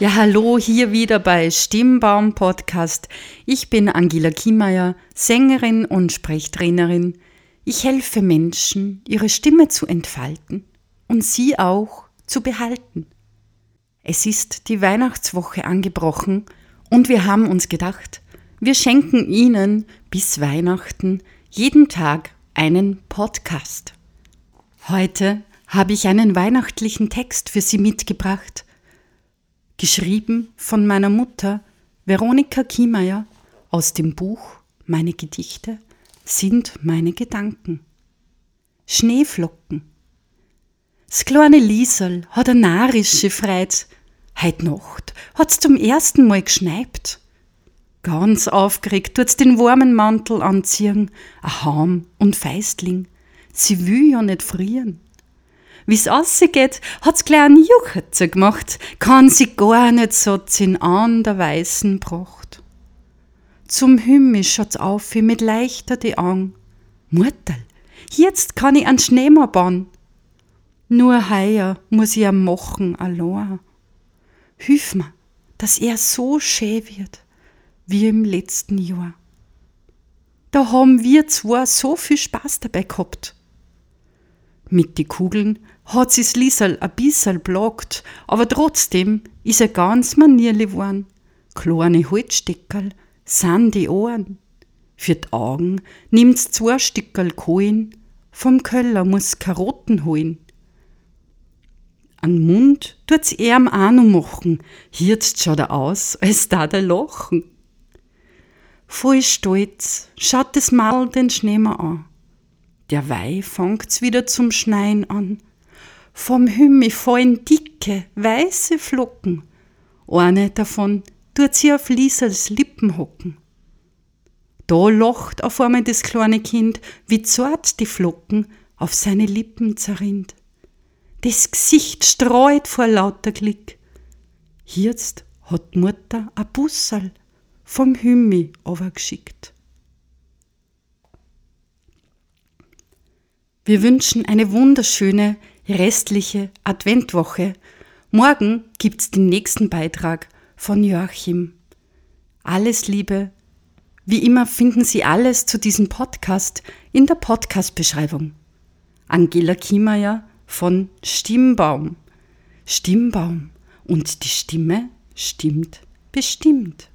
Ja, hallo hier wieder bei Stimmbaum Podcast. Ich bin Angela Kiemeier, Sängerin und Sprechtrainerin. Ich helfe Menschen, ihre Stimme zu entfalten und sie auch zu behalten. Es ist die Weihnachtswoche angebrochen und wir haben uns gedacht, wir schenken Ihnen bis Weihnachten jeden Tag einen Podcast. Heute habe ich einen weihnachtlichen Text für Sie mitgebracht – geschrieben von meiner Mutter Veronika Kiemeier aus dem Buch Meine Gedichte sind meine Gedanken. Schneeflocken. Das kleine Liesel hat eine narische Freit. Heut Nacht hat's zum ersten Mal geschneit. Ganz aufgeregt tut's den warmen Mantel anziehen, a Haum und Feistling. Sie will ja nicht frieren. Wie's ausgeht, hat's gleich einen Juchatzer gemacht, kann sie gar nicht so zin an der Weißen bracht. Zum Himmel schaut's auf wie mit leichter die Augen. Mutterl, jetzt kann ich an Schneemann bauen. Nur heuer muss ich am machen allein. Hilf mir, dass er so schön wird wie im letzten Jahr. Da haben wir zwar so viel Spaß dabei gehabt. Mit die Kugeln hat sie's Liesel a bissel blockt, aber trotzdem is er ganz manierli geworden. Kleine Holzsteckerl sind die Ohren. Für die Augen nimmt's zwei Stückerl Kohlen, vom Köller muss Karotten holen. An Mund tut's erm auch noch machen, jetzt schaut er aus, als da der lachen. Voll stolz schaut das Mal den Schneemann an. Der Weih fangt's wieder zum Schneien an. Vom Himmel fallen dicke, weiße Flocken. Eine davon tut sie auf Liesels Lippen hocken. Da lacht auf einmal das kleine Kind, wie zart die Flocken auf seine Lippen zerrinnt. Das Gesicht streut vor lauter Glück. Jetzt hat Mutter a Bussal vom Himmel geschickt. Wir wünschen eine wunderschöne restliche Adventwoche. Morgen gibt's den nächsten Beitrag von Joachim. Alles Liebe. Wie immer finden Sie alles zu diesem Podcast in der Podcast-Beschreibung. Angela Kiemeier von Stimmbaum. Stimmbaum. Und die Stimme stimmt bestimmt.